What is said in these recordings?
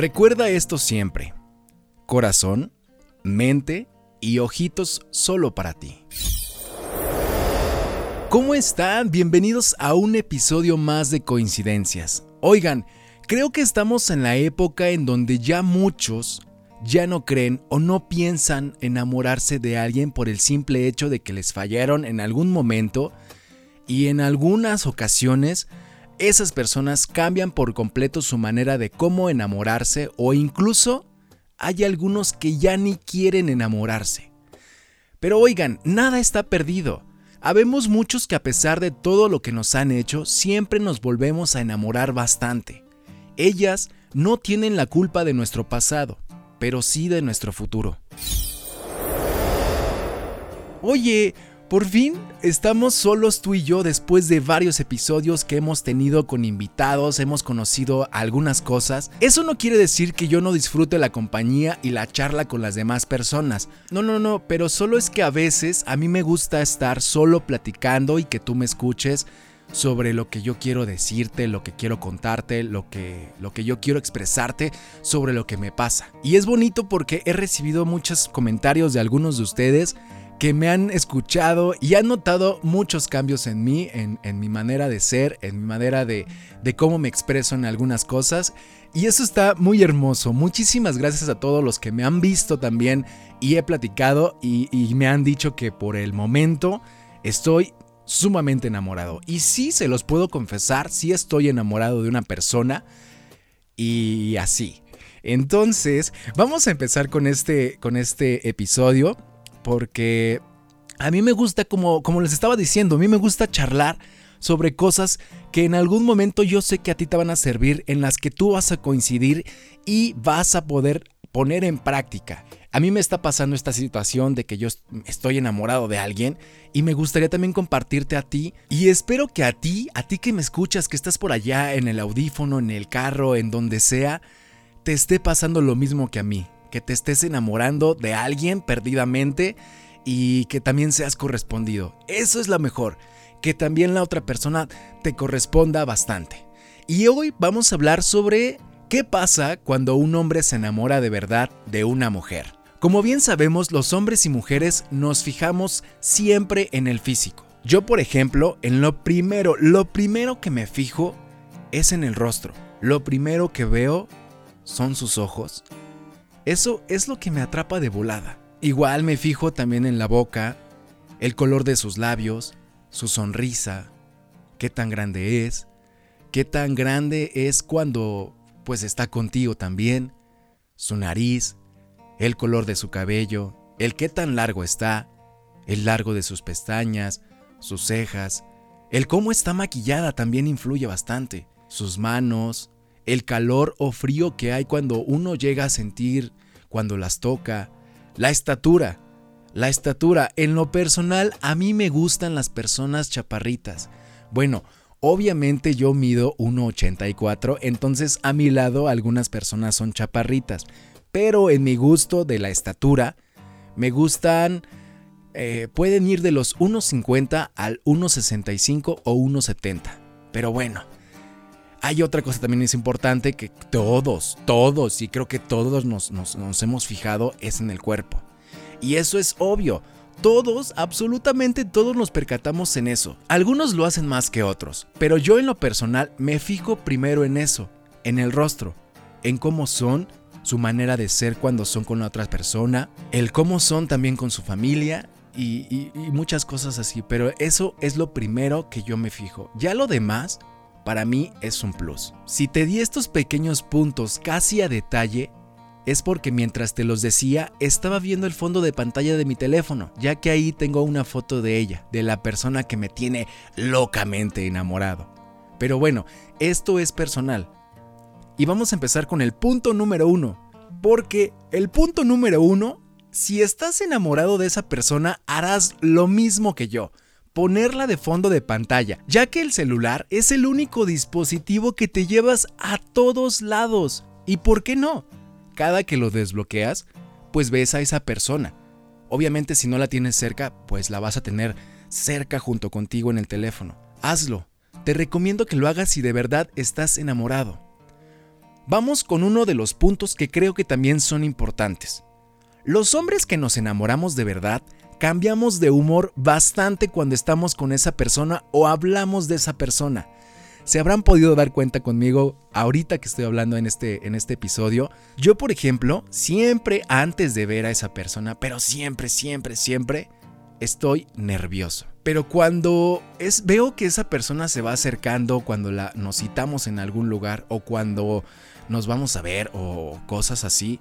Recuerda esto siempre. Corazón, mente y ojitos solo para ti. ¿Cómo están? Bienvenidos a un episodio más de Coincidencias. Oigan, creo que estamos en la época en donde ya muchos ya no creen o no piensan enamorarse de alguien por el simple hecho de que les fallaron en algún momento y en algunas ocasiones esas personas cambian por completo su manera de cómo enamorarse o incluso hay algunos que ya ni quieren enamorarse. Pero oigan, nada está perdido. Habemos muchos que a pesar de todo lo que nos han hecho, siempre nos volvemos a enamorar bastante. Ellas no tienen la culpa de nuestro pasado, pero sí de nuestro futuro. Oye, por fin estamos solos tú y yo después de varios episodios que hemos tenido con invitados, hemos conocido algunas cosas. Eso no quiere decir que yo no disfrute la compañía y la charla con las demás personas. No, no, no, pero solo es que a veces a mí me gusta estar solo platicando y que tú me escuches sobre lo que yo quiero decirte, lo que quiero contarte, lo que, lo que yo quiero expresarte sobre lo que me pasa. Y es bonito porque he recibido muchos comentarios de algunos de ustedes que me han escuchado y han notado muchos cambios en mí, en, mi manera de ser, en mi manera de, cómo me expreso en algunas cosas. Y eso está muy hermoso. Muchísimas gracias a todos los que me han visto también y he platicado y, y me han dicho que por el momento estoy sumamente enamorado. Y sí, se los puedo confesar, sí estoy enamorado de una persona y así. Entonces, vamos a empezar con este, con este episodio porque a mí me gusta, como, como les estaba diciendo, a mí me gusta charlar sobre cosas que en algún momento yo sé que a ti te van a servir, en las que tú vas a coincidir y vas a poder poner en práctica. A mí me está pasando esta situación de que yo estoy enamorado de alguien y me gustaría también compartirte a ti y espero que a ti, a ti que me escuchas, que estás por allá en el audífono, en el carro, en donde sea, te esté pasando lo mismo que a mí que te estés enamorando de alguien perdidamente y que también seas correspondido. Eso es lo mejor, que también la otra persona te corresponda bastante. Y hoy vamos a hablar sobre qué pasa cuando un hombre se enamora de verdad de una mujer. Como bien sabemos, los hombres y mujeres nos fijamos siempre en el físico. Yo, por ejemplo, en lo primero, lo primero que me fijo es en el rostro. Lo primero que veo son sus ojos, eso es lo que me atrapa de volada. Igual me fijo también en la boca, el color de sus labios, su sonrisa, qué tan grande es, qué tan grande es cuando pues está contigo también, su nariz, el color de su cabello, el qué tan largo está, el largo de sus pestañas, sus cejas, el cómo está maquillada también influye bastante, sus manos, el calor o frío que hay cuando uno llega a sentir cuando las toca, la estatura. La estatura, en lo personal, a mí me gustan las personas chaparritas. Bueno, obviamente yo mido 1,84, entonces a mi lado algunas personas son chaparritas. Pero en mi gusto de la estatura, me gustan, eh, pueden ir de los 1,50 al 1,65 o 1,70. Pero bueno, hay otra cosa también es importante que todos, todos, y creo que todos nos, hemos fijado, es en el cuerpo. Y eso es obvio. Todos, absolutamente todos nos percatamos en eso. Algunos lo hacen más que otros, pero yo en lo personal me fijo primero en eso, en el rostro, en cómo son, su manera de ser cuando son con otra persona, el cómo son también con su familia y muchas cosas así, pero eso es lo primero que yo me fijo. Ya lo demás para mí es un plus. Si te di estos pequeños puntos casi a detalle, es porque mientras te los decía estaba viendo el fondo de pantalla de mi teléfono, ya que ahí tengo una foto de ella, de la persona que me tiene locamente enamorado. Pero bueno, esto es personal. Y vamos a empezar con el punto número uno, porque el punto número uno, si estás enamorado de esa persona, harás lo mismo que yo ponerla de fondo de pantalla, ya que el celular es el único dispositivo que te llevas a todos lados. ¿Y por qué no? Cada que lo desbloqueas, pues ves a esa persona. Obviamente si no la tienes cerca, pues la vas a tener cerca junto contigo en el teléfono. Hazlo. Te recomiendo que lo hagas si de verdad estás enamorado. vamos con uno de los puntos que creo que también son importantes. Los hombres que nos enamoramos de verdad cambiamos de humor bastante cuando estamos con esa persona o hablamos de esa persona. Se habrán podido dar cuenta conmigo ahorita que estoy hablando en este, en este episodio. Yo, por ejemplo, siempre antes de ver a esa persona, pero siempre, siempre, siempre, estoy nervioso. Pero cuando es, veo que esa persona se va acercando, cuando la, nos citamos en algún lugar o cuando nos vamos a ver o cosas así,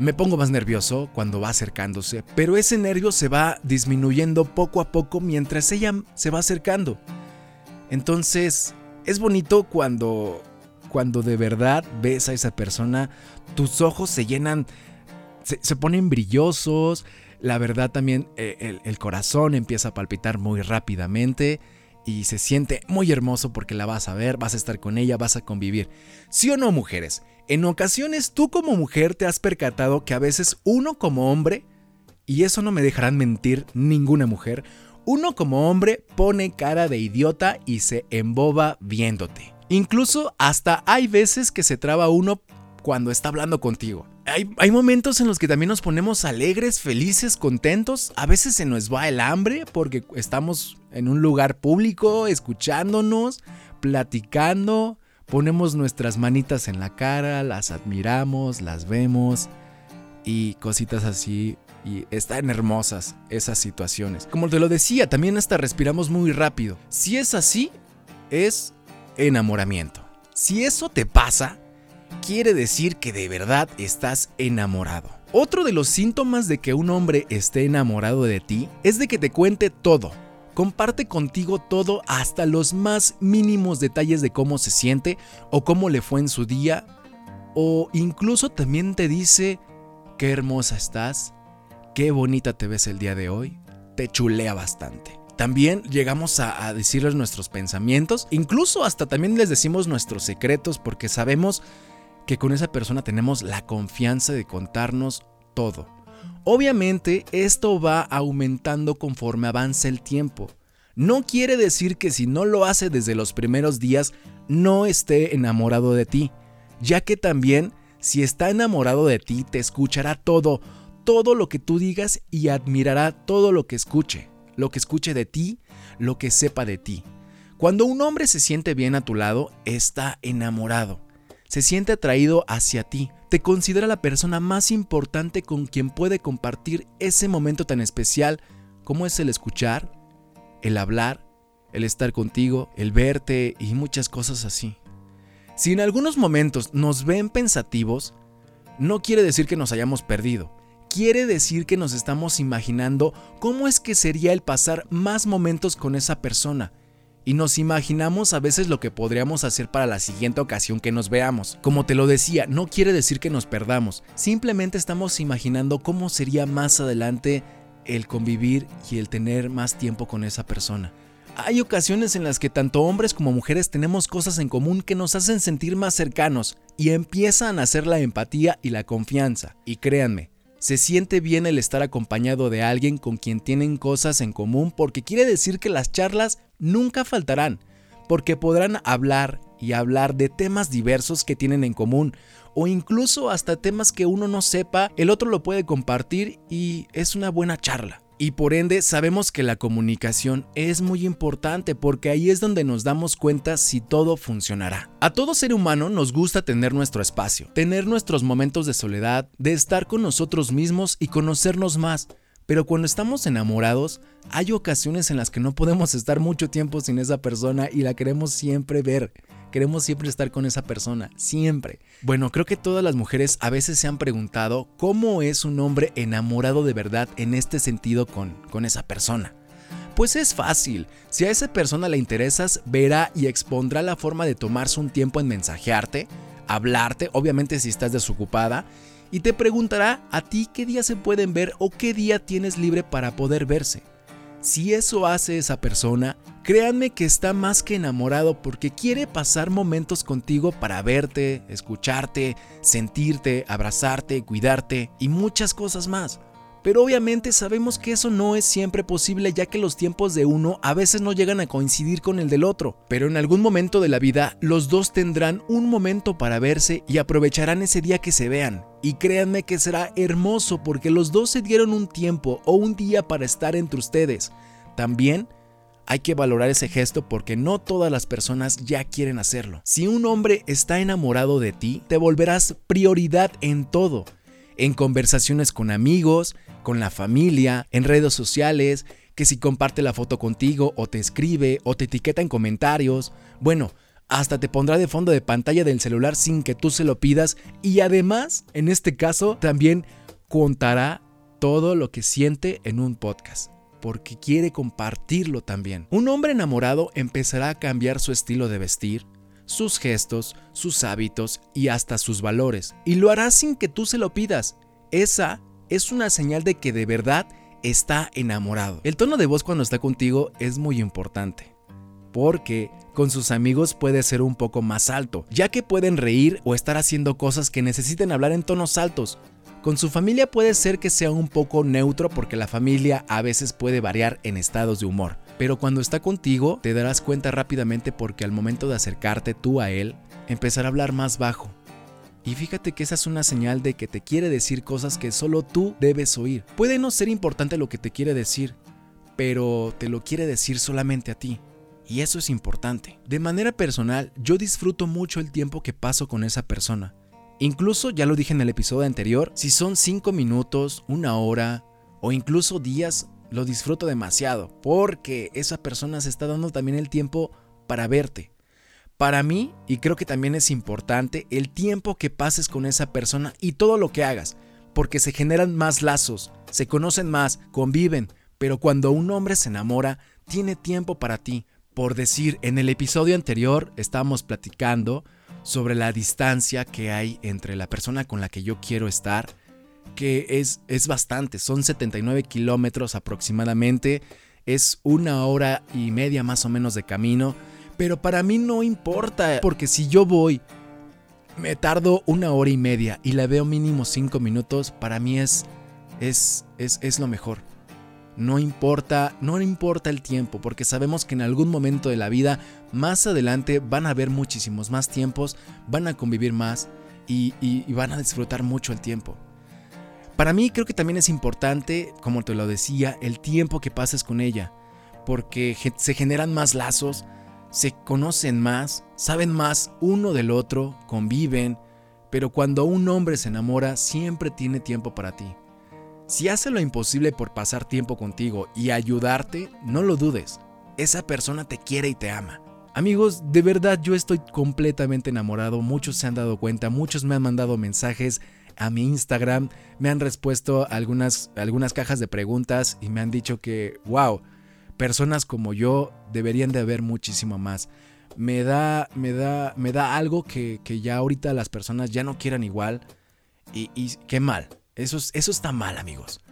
me pongo más nervioso cuando va acercándose, pero ese nervio se va disminuyendo poco a poco mientras ella se va acercando. Entonces, es bonito cuando cuando de verdad ves a esa persona, tus ojos se llenan, se, ponen brillosos, la verdad también eh, el, el corazón empieza a palpitar muy rápidamente y se siente muy hermoso porque la vas a ver, vas a estar con ella, vas a convivir. ¿Sí o no, mujeres? En ocasiones tú como mujer te has percatado que a veces uno como hombre, y eso no me dejarán mentir ninguna mujer, uno como hombre pone cara de idiota y se emboba viéndote. Incluso hasta hay veces que se traba uno cuando está hablando contigo. Hay, momentos en los que también nos ponemos alegres, felices, contentos. A veces se nos va el hambre porque estamos en un lugar público, escuchándonos, platicando. Ponemos nuestras manitas en la cara, las admiramos, las vemos y cositas así. Y están hermosas esas situaciones. Como te lo decía, también hasta respiramos muy rápido. Si es así, es enamoramiento. Si eso te pasa, quiere decir que de verdad estás enamorado. Otro de los síntomas de que un hombre esté enamorado de ti es de que te cuente todo. Comparte contigo todo hasta los más mínimos detalles de cómo se siente o cómo le fue en su día. O incluso también te dice qué hermosa estás, qué bonita te ves el día de hoy. Te chulea bastante. También llegamos a, decirles nuestros pensamientos, incluso hasta también les decimos nuestros secretos porque sabemos que con esa persona tenemos la confianza de contarnos todo. Obviamente esto va aumentando conforme avanza el tiempo. No quiere decir que si no lo hace desde los primeros días no esté enamorado de ti, ya que también si está enamorado de ti te escuchará todo, todo lo que tú digas y admirará todo lo que escuche lo que escuche de ti, lo que sepa de ti. Cuando un hombre se siente bien a tu lado, está enamorado. Se siente atraído hacia ti. Te considera la persona más importante con quien puede compartir ese momento tan especial como es el escuchar, el hablar, el estar contigo, el verte y muchas cosas así. Si en algunos momentos nos ven pensativos, no quiere decir que nos hayamos perdido quiere decir que nos estamos imaginando cómo es que sería el pasar más momentos con esa persona. Y nos imaginamos a veces lo que podríamos hacer para la siguiente ocasión que nos veamos. Como te lo decía, no quiere decir que nos perdamos, simplemente estamos imaginando cómo sería más adelante el convivir y el tener más tiempo con esa persona. Hay ocasiones en las que tanto hombres como mujeres tenemos cosas en común que nos hacen sentir más cercanos y empiezan a hacer la empatía y la confianza. Y créanme, se siente bien el estar acompañado de alguien con quien tienen cosas en común porque quiere decir que las charlas nunca faltarán, porque podrán hablar y hablar de temas diversos que tienen en común o incluso hasta temas que uno no sepa, el otro lo puede compartir y es una buena charla. Y por ende sabemos que la comunicación es muy importante porque ahí es donde nos damos cuenta si todo funcionará. A todo ser humano nos gusta tener nuestro espacio, tener nuestros momentos de soledad, de estar con nosotros mismos y conocernos más. Pero cuando estamos enamorados, hay ocasiones en las que no podemos estar mucho tiempo sin esa persona y la queremos siempre ver. Queremos siempre estar con esa persona, siempre. Bueno, creo que todas las mujeres a veces se han preguntado cómo es un hombre enamorado de verdad en este sentido con, con esa persona. Pues es fácil, si a esa persona le interesas, verá y expondrá la forma de tomarse un tiempo en mensajearte, hablarte, obviamente si estás desocupada, y te preguntará a ti qué día se pueden ver o qué día tienes libre para poder verse. Si eso hace esa persona, créanme que está más que enamorado porque quiere pasar momentos contigo para verte, escucharte, sentirte, abrazarte, cuidarte y muchas cosas más. Pero obviamente sabemos que eso no es siempre posible ya que los tiempos de uno a veces no llegan a coincidir con el del otro. Pero en algún momento de la vida los dos tendrán un momento para verse y aprovecharán ese día que se vean. Y créanme que será hermoso porque los dos se dieron un tiempo o un día para estar entre ustedes. También hay que valorar ese gesto porque no todas las personas ya quieren hacerlo. Si un hombre está enamorado de ti, te volverás prioridad en todo. En conversaciones con amigos, con la familia, en redes sociales, que si comparte la foto contigo o te escribe o te etiqueta en comentarios. Bueno, hasta te pondrá de fondo de pantalla del celular sin que tú se lo pidas y además, en este caso, también contará todo lo que siente en un podcast porque quiere compartirlo también. Un hombre enamorado empezará a cambiar su estilo de vestir, sus gestos, sus hábitos y hasta sus valores. Y lo hará sin que tú se lo pidas. Esa es una señal de que de verdad está enamorado. El tono de voz cuando está contigo es muy importante. Porque con sus amigos puede ser un poco más alto, ya que pueden reír o estar haciendo cosas que necesiten hablar en tonos altos, con su familia puede ser que sea un poco neutro porque la familia a veces puede variar en estados de humor. Pero cuando está contigo te darás cuenta rápidamente porque al momento de acercarte tú a él, empezará a hablar más bajo. Y fíjate que esa es una señal de que te quiere decir cosas que solo tú debes oír. Puede no ser importante lo que te quiere decir, pero te lo quiere decir solamente a ti. Y eso es importante. De manera personal, yo disfruto mucho el tiempo que paso con esa persona. Incluso, ya lo dije en el episodio anterior, si son 5 minutos, una hora o incluso días, lo disfruto demasiado porque esa persona se está dando también el tiempo para verte. Para mí, y creo que también es importante, el tiempo que pases con esa persona y todo lo que hagas, porque se generan más lazos, se conocen más, conviven, pero cuando un hombre se enamora, tiene tiempo para ti. Por decir, en el episodio anterior estábamos platicando sobre la distancia que hay entre la persona con la que yo quiero estar, que es, es bastante, son 79 kilómetros aproximadamente, es una hora y media más o menos de camino, pero para mí no importa, porque si yo voy, me tardo una hora y media y la veo mínimo 5 minutos, para mí es, es, es, es lo mejor. No importa, no importa el tiempo, porque sabemos que en algún momento de la vida, más adelante, van a haber muchísimos más tiempos, van a convivir más y, van a disfrutar mucho el tiempo. Para mí creo que también es importante, como te lo decía, el tiempo que pases con ella, porque se generan más lazos, se conocen más, saben más uno del otro, conviven, pero cuando un hombre se enamora siempre tiene tiempo para ti. Si hace lo imposible por pasar tiempo contigo y ayudarte, no lo dudes. Esa persona te quiere y te ama. Amigos, de verdad yo estoy completamente enamorado. Muchos se han dado cuenta, muchos me han mandado mensajes a mi Instagram, me han respuesto algunas, algunas cajas de preguntas y me han dicho que, wow, personas como yo deberían de haber muchísimo más. Me da, me da, me da algo que, ya ahorita las personas ya no quieran igual y, y qué mal. Eso, eso está mal, amigos.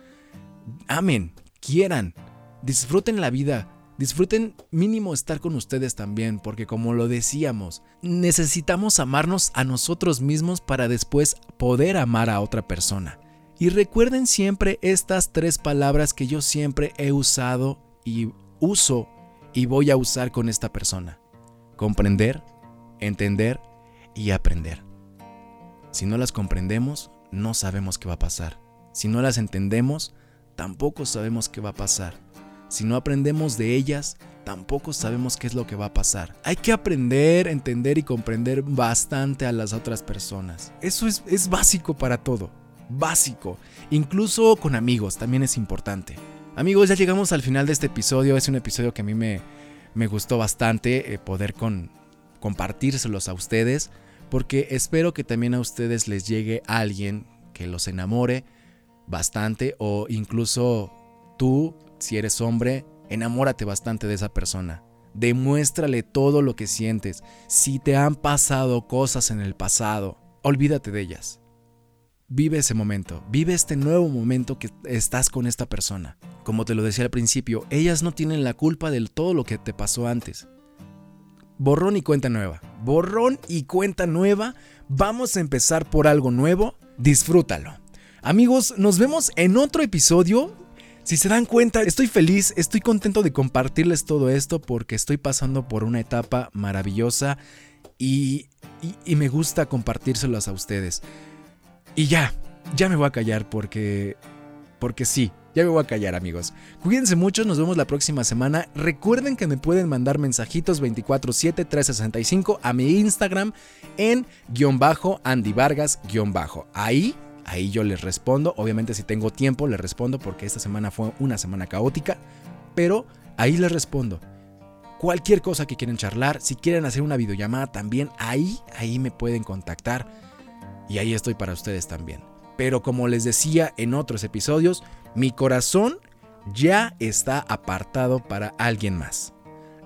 Amen, quieran, disfruten la vida, disfruten mínimo estar con ustedes también, porque como lo decíamos, necesitamos amarnos a nosotros mismos para después poder amar a otra persona. Y recuerden siempre estas tres palabras que yo siempre he usado y uso y voy a usar con esta persona. Comprender, entender y aprender. Si no las comprendemos, no sabemos qué va a pasar. Si no las entendemos, tampoco sabemos qué va a pasar. Si no aprendemos de ellas, tampoco sabemos qué es lo que va a pasar. Hay que aprender, entender y comprender bastante a las otras personas. Eso es, es básico para todo. Básico. Incluso con amigos también es importante. Amigos, ya llegamos al final de este episodio. Es un episodio que a mí me, me gustó bastante eh, poder compartírselos a ustedes porque espero que también a ustedes les llegue alguien que los enamore bastante o incluso tú, si eres hombre, enamórate bastante de esa persona. Demuéstrale todo lo que sientes. Si te han pasado cosas en el pasado, olvídate de ellas. Vive ese momento, vive este nuevo momento que estás con esta persona. Como te lo decía al principio, ellas no tienen la culpa de todo lo que te pasó antes borrón y cuenta nueva. Borrón y cuenta nueva. Vamos a empezar por algo nuevo. Disfrútalo. Amigos, nos vemos en otro episodio. Si se dan cuenta, estoy feliz, estoy contento de compartirles todo esto porque estoy pasando por una etapa maravillosa y, me gusta compartírselos a ustedes. Y ya, ya me voy a callar porque... Porque sí, ya me voy a callar amigos. Cuídense mucho, nos vemos la próxima semana. Recuerden que me pueden mandar mensajitos 24-7-365 a mi Instagram en guion bajo Andy Vargas guion bajo. Ahí, ahí yo les respondo. Obviamente si tengo tiempo les respondo porque esta semana fue una semana caótica. Pero ahí les respondo. Cualquier cosa que quieran charlar, si quieren hacer una videollamada también, ahí, ahí me pueden contactar. Y ahí estoy para ustedes también. Pero como les decía en otros episodios, mi corazón ya está apartado para alguien más.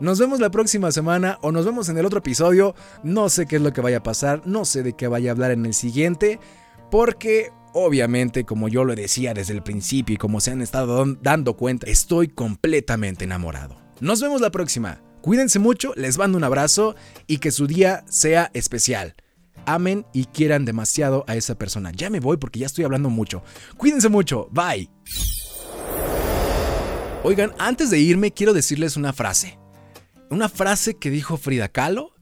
Nos vemos la próxima semana o nos vemos en el otro episodio. No sé qué es lo que vaya a pasar, no sé de qué vaya a hablar en el siguiente, porque obviamente, como yo lo decía desde el principio y como se han estado dando cuenta, estoy completamente enamorado. Nos vemos la próxima. Cuídense mucho, les mando un abrazo y que su día sea especial amen y quieran demasiado a esa persona. Ya me voy porque ya estoy hablando mucho. Cuídense mucho. Bye. Oigan, antes de irme quiero decirles una frase. Una frase que dijo Frida Kahlo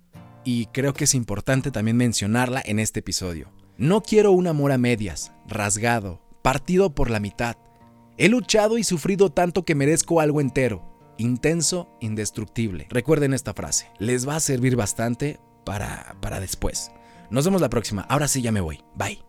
y creo que es importante también mencionarla en este episodio. No quiero un amor a medias, rasgado, partido por la mitad. He luchado y sufrido tanto que merezco algo entero, intenso, indestructible. Recuerden esta frase, les va a servir bastante para, para después. Nos vemos la próxima. Ahora sí ya me voy. Bye.